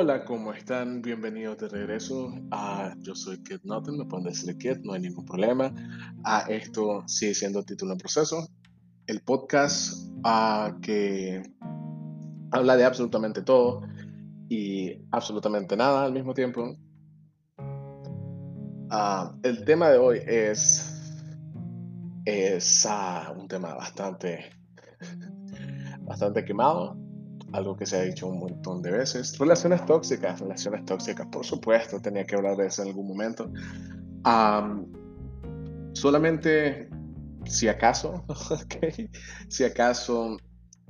Hola, ¿cómo están? Bienvenidos de regreso. a yo soy Kid Nothing, me pueden decir Kid, no hay ningún problema. esto sigue siendo título en proceso. El podcast que habla de absolutamente todo y absolutamente nada al mismo tiempo. el tema de hoy es, es un tema bastante, bastante quemado algo que se ha dicho un montón de veces. Relaciones tóxicas, relaciones tóxicas, por supuesto, tenía que hablar de eso en algún momento. solamente, si acaso, si acaso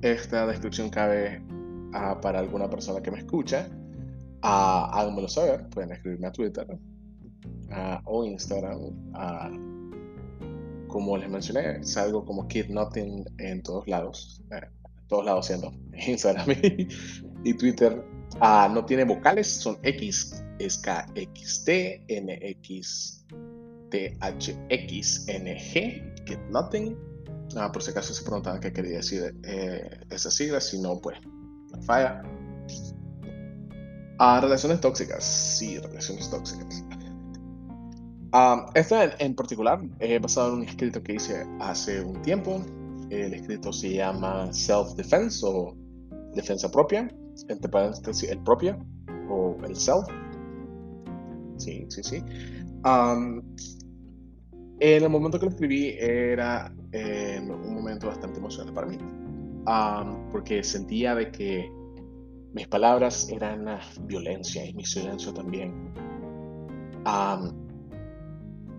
esta descripción cabe uh, para alguna persona que me escucha, uh, háganmelo saber, pueden escribirme a Twitter uh, o Instagram. como les mencioné, salgo como Kid Nothing en todos lados. Eh, todos lados siendo Instagram y, Twitter. Ah, no tiene vocales, son X, es K, X, T, N, X, T, H, X, N, G, Get Nothing. Ah, por si acaso se preguntaban qué quería decir eh, esa sigla, si no, pues, la falla. Ah, relaciones tóxicas, sí, relaciones tóxicas. esta en, en particular he basado en un escrito que hice hace un tiempo el escrito se llama Self-Defense o defensa propia, entre paréntesis, el propio o el self. Sí, sí, sí. en el momento que lo escribí era un momento bastante emocionante para mí, porque sentía de que mis palabras eran violencia y mi silencio también.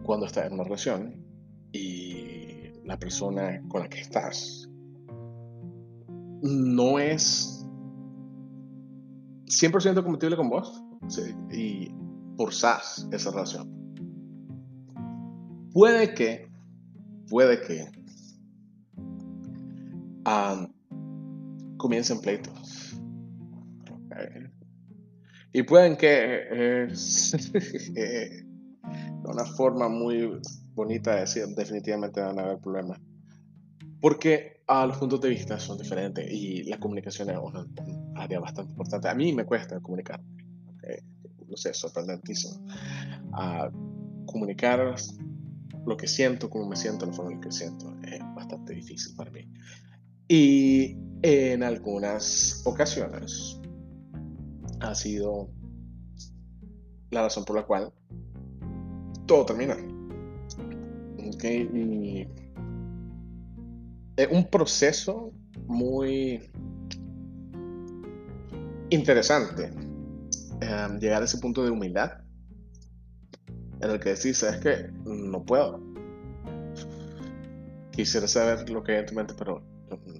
cuando estaba en una relación y la persona con la que estás no es 100% compatible con vos y forzás esa relación. Puede que, puede que comiencen pleitos. Y pueden que eh, de una forma muy bonita decir, definitivamente van a haber problemas. Porque a los puntos de vista son diferentes y la comunicación es una, área bastante importante. A mí me cuesta comunicar. No sé, sorprendentísimo. a comunicar lo que siento, cómo me siento, la forma en que siento, es bastante difícil para mí. Y en algunas ocasiones ha sido la razón por la cual todo termina. Y es un proceso muy interesante em, llegar a ese punto de humildad en el que decís, ¿sabes que No puedo. Quisiera saber lo que hay en tu mente, pero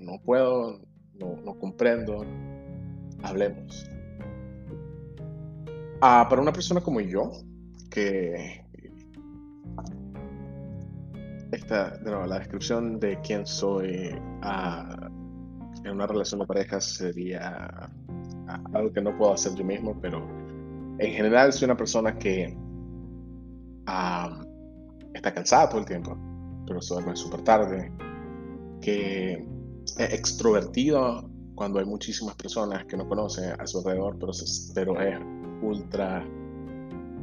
no puedo, no, no comprendo. Hablemos. Ah, para una persona como yo, que esta, la descripción de quién soy ah, en una relación de pareja sería ah, algo que no puedo hacer yo mismo, pero en general soy una persona que está cansada todo el tiempo, pero se duerme súper tarde, que es extrovertido cuando hay muchísimas personas que no conoce a su alrededor, pero, pero es ultra...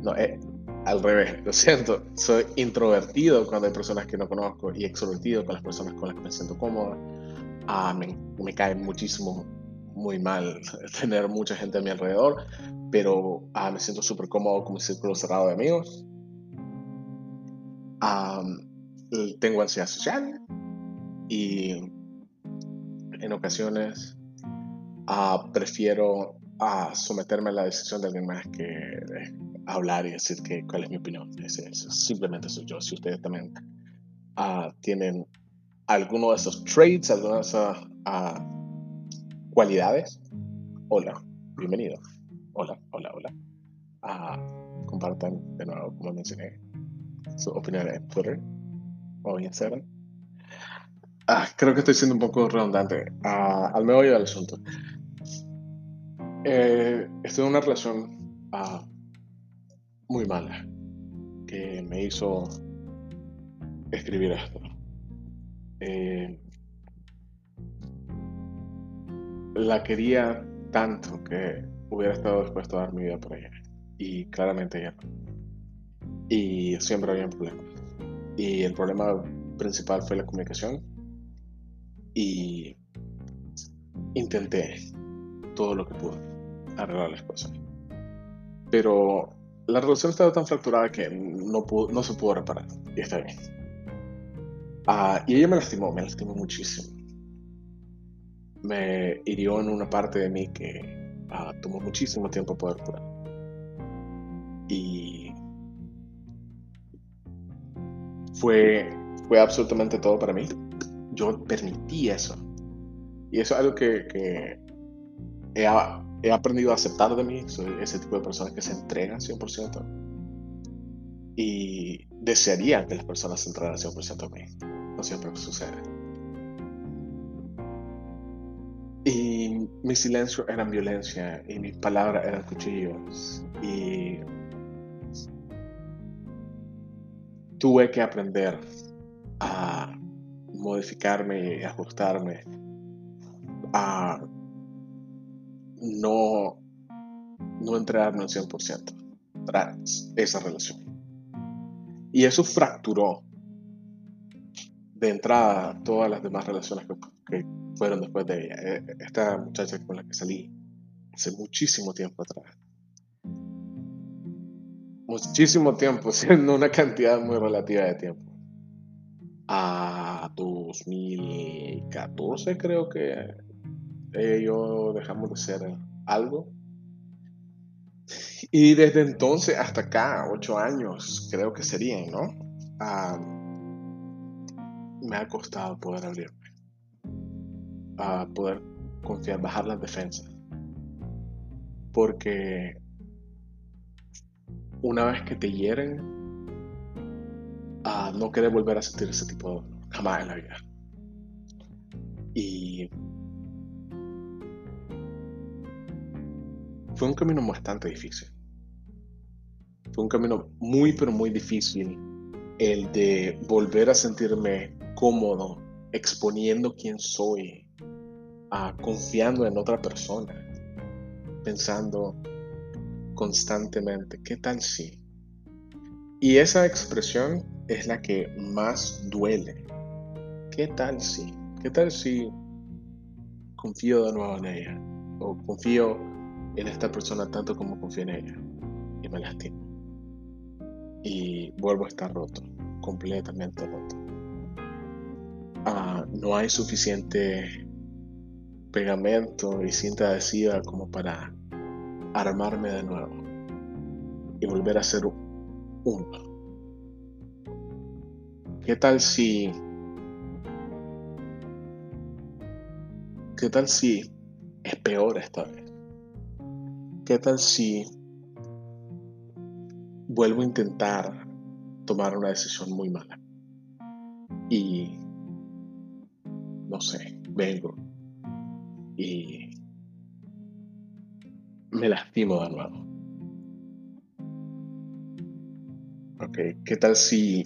No, es, al revés, lo siento, soy introvertido cuando hay personas que no conozco y extrovertido con las personas con las que me siento cómodo. Ah, me, me, cae muchísimo, muy mal tener mucha gente a mi alrededor, pero ah, me siento súper cómodo con mi círculo cerrado de amigos. Ah, tengo ansiedad social y en ocasiones prefiero someterme a la decisión de alguien más que hablar y decir que, cuál es mi opinión. simplemente soy yo. Si ustedes también uh, tienen alguno de esos traits, alguna de esas uh, cualidades, hola, bienvenido. Hola, hola, hola. Uh, compartan de nuevo, como mencioné, su opinión en Twitter o Instagram. creo que estoy siendo un poco redundante. al meollo del asunto. Eh, estoy en una relación muy mala que me hizo escribir esto. Eh, la quería tanto que hubiera estado dispuesto a dar mi vida por ella. Y claramente ella no. Y siempre había problemas. Y el problema principal fue la comunicación. Y intenté todo lo que pude arreglar las cosas. Pero la relación estaba tan fracturada que no, no se pudo reparar. Y está bien. Ah, y ella me lastimó, me lastimó muchísimo. Me hirió en una parte de mí que ah, tomó muchísimo tiempo poder curar. Y fue, fue absolutamente todo para mí. Yo permití eso. Y eso es algo que, que he, he, aprendido a aceptar de mí. Soy ese tipo de persona que se entrega 100%. Y desearía que las personas se entregaran 100% a mí. No siempre sucede. Y mi silencio era violencia y mis palabras eran cuchillos. Y tuve que aprender a modificarme y ajustarme a no, no entregarme al 100% tras esa relación. Y eso fracturó de entrada todas las demás relaciones que, fueron después de ella. Eh, esta muchacha con la que salí hace muchísimo tiempo atrás. Muchísimo tiempo, siendo una cantidad muy relativa de tiempo. A 2014 creo que ella dejamos de ser algo. Y desde entonces hasta acá, ocho años creo que serían, ¿no? Me ha costado poder abrirme, a poder confiar, bajar las defensas. Porque una vez que te hieren, no quieres volver a sentir ese tipo de dolor, jamás en la vida. Y fue un camino bastante difícil. Fue un camino muy, pero muy difícil el de volver a sentirme cómodo exponiendo quién soy, confiando en otra persona, pensando constantemente, ¿qué tal si? Y esa expresión es la que más duele. ¿Qué tal si? ¿Qué tal si confío de nuevo en ella? O confío en esta persona tanto como confío en ella y me lastimo. Y vuelvo a estar roto, completamente roto. Ah, no hay suficiente pegamento y cinta adhesiva como para armarme de nuevo y volver a ser uno. ¿Qué tal si... ¿Qué tal si es peor esta vez? ¿Qué tal si vuelvo a intentar tomar una decisión muy mala? Y no sé, vengo y me lastimo de nuevo. Ok, ¿qué tal si...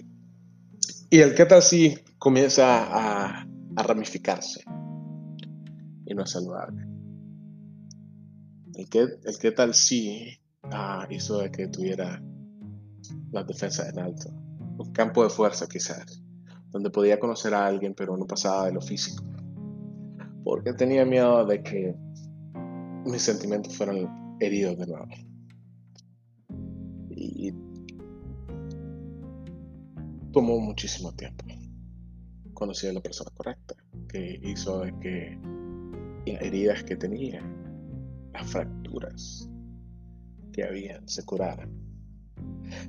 Y el qué tal si comienza a, ramificarse y no a saludable. El qué, el tal si ah, hizo de que tuviera las defensas en alto. Un campo de fuerza quizás donde podía conocer a alguien, pero no pasaba de lo físico. Porque tenía miedo de que mis sentimientos fueran heridos de nuevo. Y tomó muchísimo tiempo. Conocí a la persona correcta, que hizo de que las heridas que tenía, las fracturas que había, se curaran.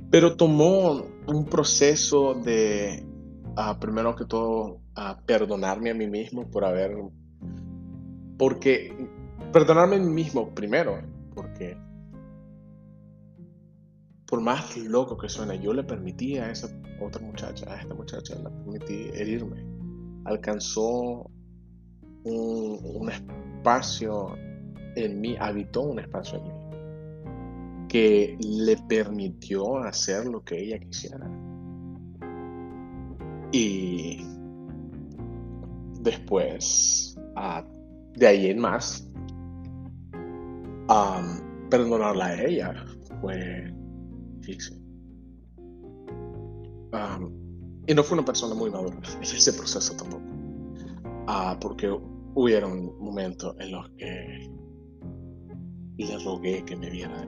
Pero tomó un proceso de primero que todo, a perdonarme a mí mismo por haber... Porque... Perdonarme a mí mismo primero, porque... Por más loco que suene, yo le permití a esa otra muchacha, a esta muchacha, le permití herirme. Alcanzó un, un espacio en mí, habitó un espacio en mí, que le permitió hacer lo que ella quisiera y después, ah, de ahí en más, perdonarla a ella fue difícil. y no fue una persona muy madura ese proceso tampoco. Porque hubieron momentos en los que le rogué que me viera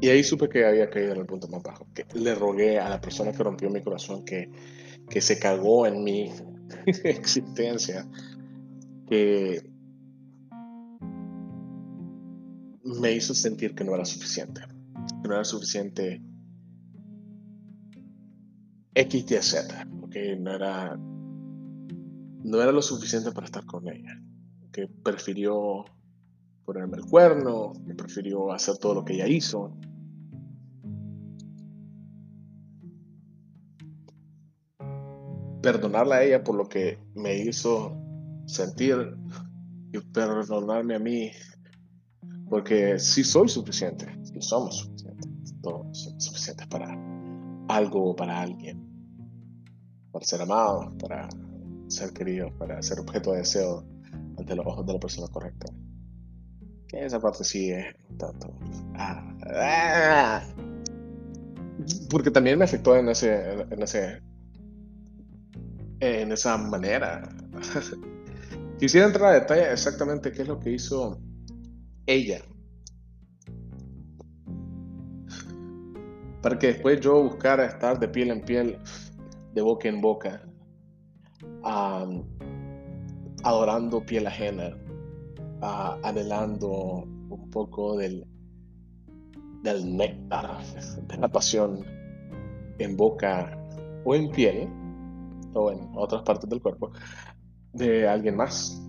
Y ahí supe que había caído en el punto más bajo. Que le rogué a la persona que rompió mi corazón, que, que se cagó en mi existencia, que me hizo sentir que no era suficiente. Que no era suficiente X, Y, Z. Que no era, no era lo suficiente para estar con ella. Que prefirió ponerme el cuerno, que prefirió hacer todo lo que ella hizo. Perdonarla a ella por lo que me hizo sentir y perdonarme a mí porque si soy suficiente, si somos suficientes, todos somos suficientes para algo o para alguien, para ser amados, para ser queridos, para ser objeto de deseo ante los ojos de la persona correcta. Esa parte sí es tanto. Ah, ah. porque también me afectó en ese, en ese, en esa manera. Quisiera entrar a detalle exactamente qué es lo que hizo ella. Para que después yo buscara estar de piel en piel, de boca en boca, adorando piel ajena, anhelando un poco del, del néctar, de la pasión en boca o en piel, o en otras partes del cuerpo, de alguien más.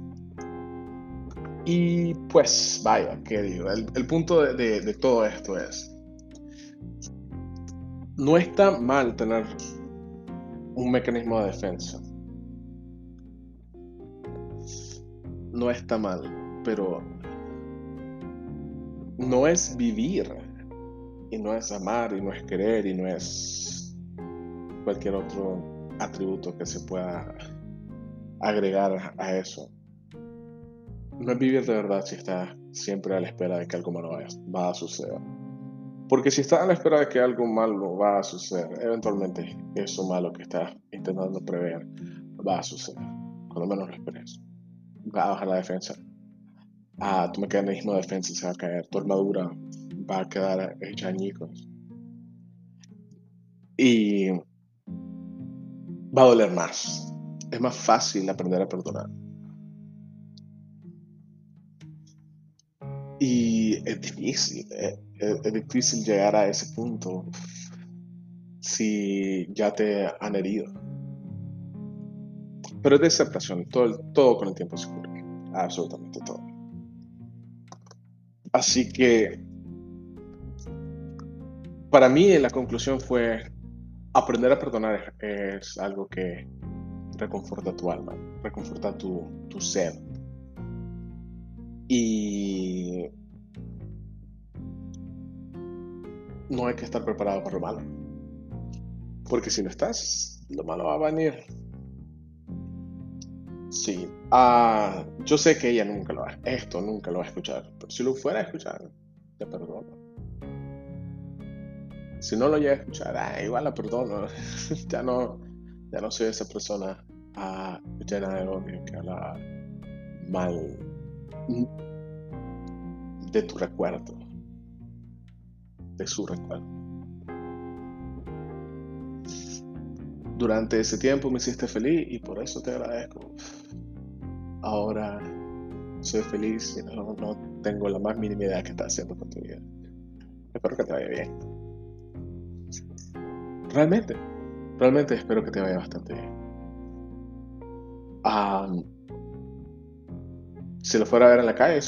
Y pues, vaya, ¿qué digo? El, punto de, todo esto es, no está mal tener un mecanismo de defensa. No está mal, pero no es vivir, y no es amar, y no es querer, y no es cualquier otro atributo que se pueda agregar a eso no es vivir de verdad si estás siempre a la espera de que algo malo va a suceder. Porque si estás a la espera de que algo malo va a suceder, eventualmente eso malo que estás intentando prever va a suceder. Cuando menos lo esperes. Va a bajar la defensa. Ah, tu mecanismo de defensa se va a caer. Tu armadura va a quedar hecha añicos. Y va a doler más. Es más fácil aprender a perdonar. Y es difícil, eh, es, difícil llegar a ese punto si ya te han herido. Pero es de aceptación, todo, todo con el tiempo se cura, absolutamente todo. Así que para mí la conclusión fue aprender a perdonar es algo que reconforta tu alma, reconforta tu, tu ser, y no hay que estar preparado para lo malo. Porque si no estás, lo malo va a venir. Sí. Ah, yo sé que ella nunca lo va, esto nunca lo va a escuchar. Si lo fuera a escuchar, te perdono. Si no lo llega a escuchar, ah, igual la perdono. ya no, ya no soy esa persona ah, llena de odio que habla mal de tu recuerdo, de su recuerdo. Durante ese tiempo me hiciste feliz y por eso te agradezco. Ahora soy feliz y no, tengo la más mínima idea de qué estás haciendo con tu vida. Espero que te vaya bien. Realmente, realmente espero que te vaya bastante bien. si lo fuera a ver en la calle,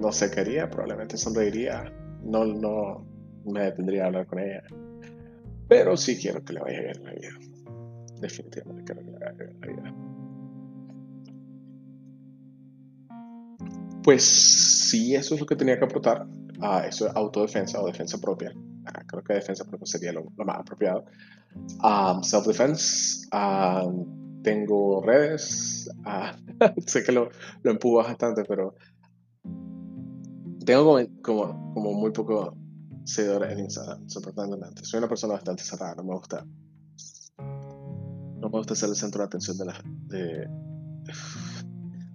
no sé qué haría, probablemente sonreiría, no, no me detendría a hablar con ella. Pero sí quiero que le vaya bien la vida. Definitivamente quiero que le vaya bien la vida. Pues sí, eso es lo que tenía que aportar. a eso es autodefensa o defensa propia. Ah, creo que defensa propia sería lo, más apropiado. Um, Self-defense. Um, tengo redes. Sé que lo, lo empujo bastante, pero tengo como, como, muy poco seguidores en Instagram, sorprendentemente. Soy una persona bastante cerrada, no me gusta. No me gusta ser el centro de atención de, la, de,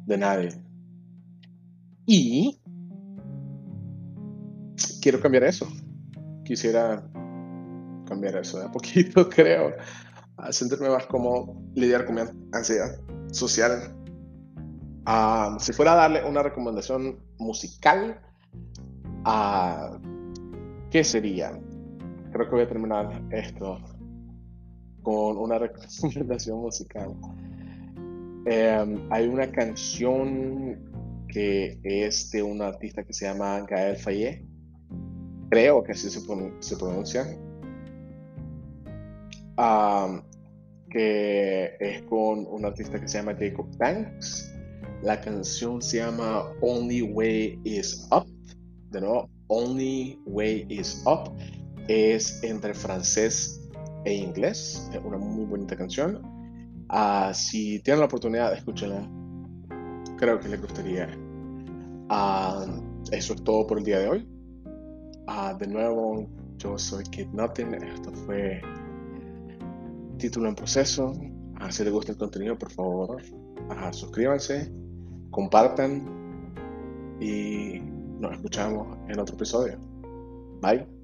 de nadie. Y quiero cambiar eso. Quisiera cambiar eso de a poquito, creo. A sentirme más como lidiar con mi ansiedad social. Ah, si fuera a darle una recomendación musical, uh, ¿qué sería? Creo que voy a terminar esto con una recomendación musical. Em, hay una canción que es de un artista que se llama Gael Fayet. Creo que así se, pronuncia. que es con un artista que se llama Jacob Banks. La canción se llama Only Way Is Up. De nuevo, Only Way Is Up. Es entre francés e inglés. Es una muy bonita canción. Uh, si tienen la oportunidad, escúchenla. Creo que les gustaría. Uh, eso es todo por el día de hoy. Uh, de nuevo, yo soy Kid Nothing. Esto fue título en proceso. si les gusta el contenido, por favor, suscríbanse, compartan y nos escuchamos en otro episodio. Bye.